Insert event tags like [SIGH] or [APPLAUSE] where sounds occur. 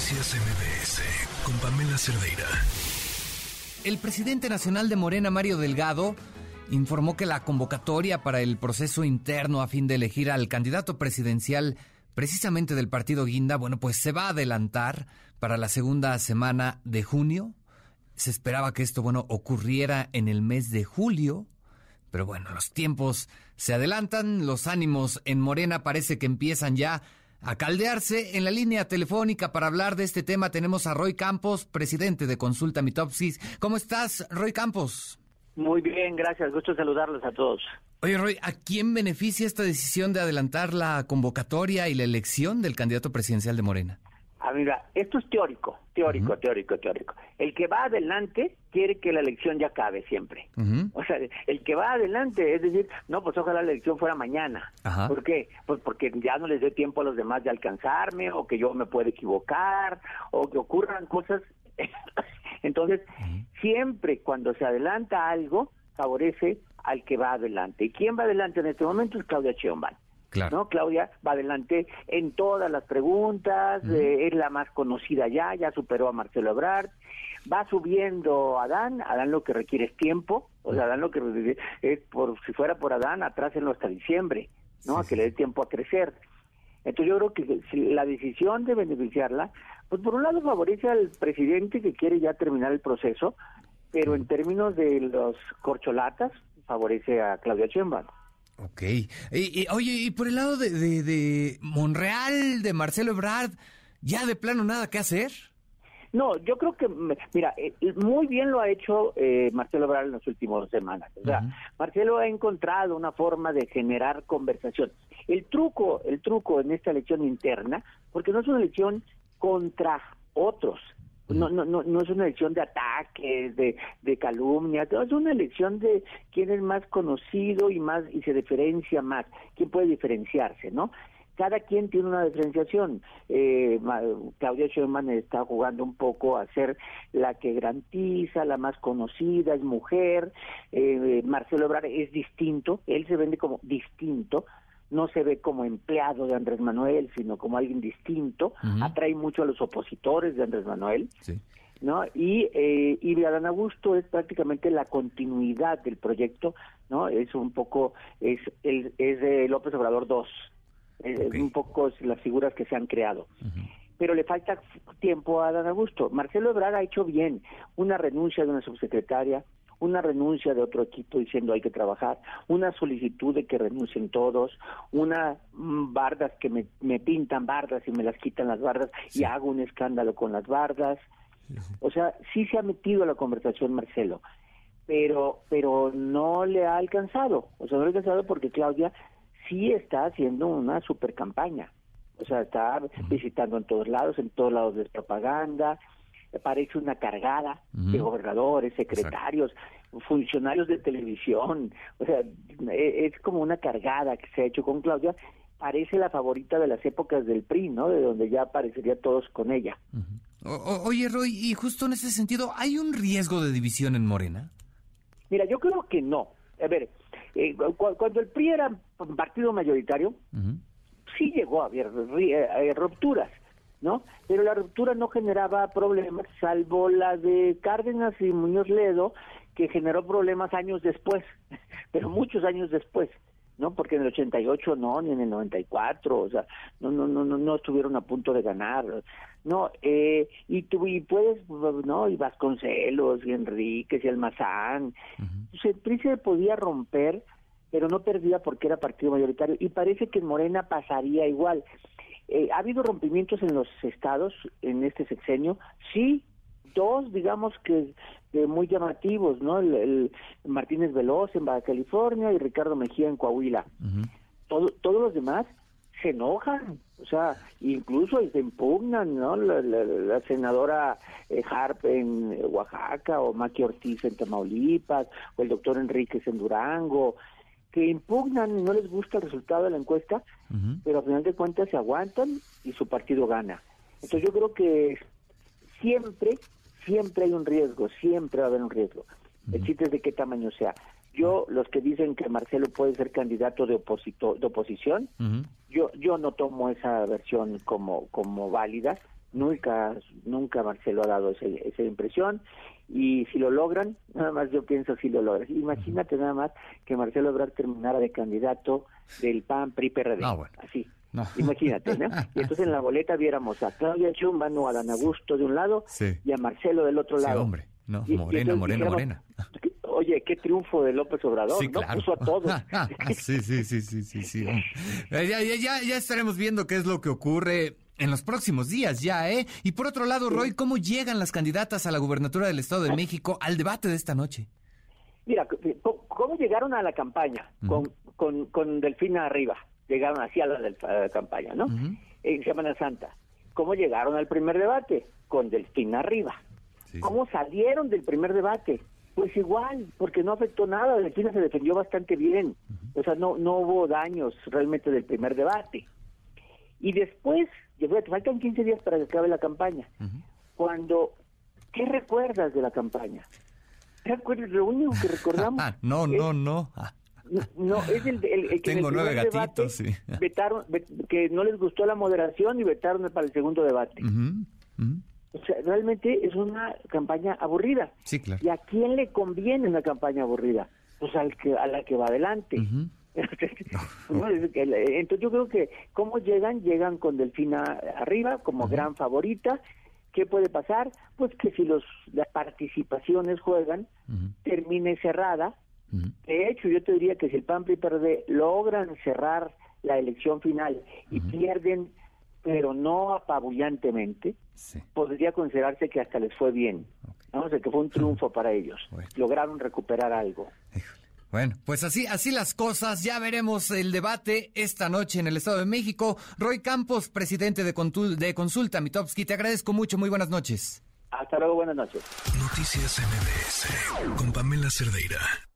Noticias MBS con Pamela. El presidente nacional de Morena, Mario Delgado, informó que la convocatoria para el proceso interno a fin de elegir al candidato presidencial precisamente del partido Guinda, bueno, pues se va a adelantar para la segunda semana de junio. Se esperaba que esto, bueno, ocurriera en el mes de julio, pero bueno, los tiempos se adelantan, los ánimos en Morena parece que empiezan ya a caldearse. En la línea telefónica para hablar de este tema tenemos a Roy Campos, presidente de Consulta Mitopsis. ¿Cómo estás, Roy Campos? Muy bien, gracias. Gusto saludarlos a todos. Oye, Roy, ¿a quién beneficia esta decisión de adelantar la convocatoria y la elección del candidato presidencial de Morena? Ah, mira, esto es teórico, teórico, teórico, teórico. El que va adelante quiere que la elección ya acabe siempre. O sea, el que va adelante, es decir, no, pues ojalá la elección fuera mañana. ¿Por qué? Pues porque ya no les dé tiempo a los demás de alcanzarme, o que yo me pueda equivocar, o que ocurran cosas. [LAUGHS] Entonces, siempre cuando se adelanta algo, favorece al que va adelante. ¿Y quién va adelante en este momento? Es Claudia Sheinbaum. ¿No? Claudia va adelante en todas las preguntas, eh, es la más conocida ya, ya superó a Marcelo Ebrard, va subiendo Adán, Adán lo que requiere es tiempo, o sea, Adán lo que es por si fuera por Adán, atrásenlo hasta diciembre, ¿no? a que le dé tiempo a crecer. Entonces yo creo que si la decisión de beneficiarla, pues por un lado favorece al presidente que quiere ya terminar el proceso, pero en términos de los corcholatas favorece a Claudia Sheinbaum. Ok. Y, oye, y por el lado de, de, Monreal, de Marcelo Ebrard, ¿ya de plano nada que hacer? No, yo creo que, mira, eh, muy bien lo ha hecho eh, Marcelo Ebrard en las últimas semanas. O sea, Marcelo ha encontrado una forma de generar conversación. El truco, el truco en esta elección interna, porque no es una elección contra otros, no, no, no, no es una elección de ataques, de, de calumnias, es una elección de quién es más conocido y más y se diferencia más, quién puede diferenciarse, ¿no? Cada quien tiene una diferenciación. Eh, Claudia Sheinbaum está jugando un poco a ser la que garantiza, la más conocida, es mujer. Eh, Marcelo Ebrard es distinto, él se vende como distinto, no se ve como empleado de Andrés Manuel, sino como alguien distinto, atrae mucho a los opositores de Andrés Manuel. ¿no? Y, eh, y Adán Augusto es prácticamente la continuidad del proyecto, ¿no? Es un poco, es, el, es de López Obrador 2, un poco las figuras que se han creado. Pero le falta tiempo a Adán Augusto. Marcelo Ebrard ha hecho bien una renuncia de una subsecretaria, una renuncia de otro equipo diciendo hay que trabajar, una solicitud de que renuncien todos, una mm, bardas que me, me pintan bardas y me las quitan las bardas y hago un escándalo con las bardas. O sea, sí se ha metido a la conversación Marcelo, pero pero no le ha alcanzado. O sea, no le ha alcanzado porque Claudia sí está haciendo una super campaña. O sea, está visitando en todos lados, en todos lados de propaganda, parece una cargada de gobernadores, secretarios, funcionarios de televisión, o sea, e, es como una cargada que se ha hecho con Claudia, parece la favorita de las épocas del PRI, ¿no? De donde ya aparecería todos con ella. oye, Roy, y justo en ese sentido, ¿hay un riesgo de división en Morena? Mira, yo creo que no. A ver, eh, cuando el PRI era partido mayoritario, sí llegó a haber eh, rupturas. ¿No? Pero la ruptura no generaba problemas, salvo la de Cárdenas y Muñoz Ledo, que generó problemas años después, [LAUGHS] pero muchos años después. ¿no? Porque en el 88 no, ni en el 94, o sea, no, no, no, no, no estuvieron a punto de ganar, no, eh, y tú, y puedes, no, y Vasconcelos, y Enríquez, y Almazán, uh el PRI se podía romper, pero no perdía porque era partido mayoritario, y parece que en Morena pasaría igual. Eh, ¿Ha habido rompimientos en los estados en este sexenio? Sí, dos, digamos que muy llamativos, ¿no? El, Martínez Veloz en Baja California y Ricardo Mejía en Coahuila. Todo, todos los demás se enojan, o sea, incluso se impugnan, ¿no? La, senadora eh, Harp en Oaxaca, o Maki Ortiz en Tamaulipas, o el doctor Enríquez en Durango, que impugnan y no les gusta el resultado de la encuesta, pero al final de cuentas se aguantan y su partido gana. Entonces yo creo que siempre, siempre hay un riesgo, siempre va a haber un riesgo. El chiste es de qué tamaño sea. Yo, los que dicen que Marcelo puede ser candidato de, oposito, de oposición, yo, yo no tomo esa versión como, como válida, Nunca, nunca Marcelo ha dado esa impresión y si lo logran, nada más yo pienso si lo logran. Imagínate nada más que Marcelo Ebrard terminara de candidato del PAN PRI PRD. Así. [LAUGHS] Imagínate, ¿no? Y entonces en la boleta viéramos a Claudia Sheinbaum o a Dan Augusto de un lado y a Marcelo del otro lado. Sí, hombre. No, morena, morena, morena. Oye, qué triunfo de López Obrador, ¿no? Puso a todos. [LAUGHS] sí, sí, sí, sí, sí, sí. [LAUGHS] Ya, ya, ya, ya estaremos viendo qué es lo que ocurre en los próximos días ya, ¿eh? Y por otro lado, Roy, ¿cómo llegan las candidatas a la gubernatura del Estado de México al debate de esta noche? Mira, ¿cómo llegaron a la campaña? con, con, con, Delfina arriba. Llegaron así a la, campaña, ¿no? En Semana Santa. ¿Cómo llegaron al primer debate? Con Delfina arriba. ¿Cómo salieron del primer debate? Pues igual, porque no afectó nada. Delfina se defendió bastante bien. O sea, no, no hubo daños realmente del primer debate. Y después, te faltan 15 días para que acabe la campaña. Cuando, ¿qué recuerdas de la campaña? ¿Qué recuerdas? Lo único que recordamos. [LAUGHS] No, no, no. Ah. [LAUGHS] No, es el, que Tengo nueve gatitos, sí. [LAUGHS] Vetaron, que no les gustó la moderación y vetaron para el segundo debate. O sea, realmente es una campaña aburrida. Sí, claro. ¿Y a quién le conviene una campaña aburrida? Pues al que, a la que va adelante. [LAUGHS] Entonces yo creo que cómo llegan, llegan con Delfina arriba como gran favorita. ¿Qué puede pasar? Pues que si los las participaciones juegan, termine cerrada. De hecho, yo te diría que si el PAN y PRD logran cerrar la elección final y pierden, pero no apabullantemente, podría considerarse que hasta les fue bien. Vamos a que fue un triunfo para ellos. Lograron recuperar algo. Bueno, pues así, así las cosas. Ya veremos el debate esta noche en el Estado de México. Roy Campos, presidente de, de Consulta Mitowski, te agradezco mucho. Muy buenas noches. Hasta luego, buenas noches. Noticias MBS con Pamela Cerdeira.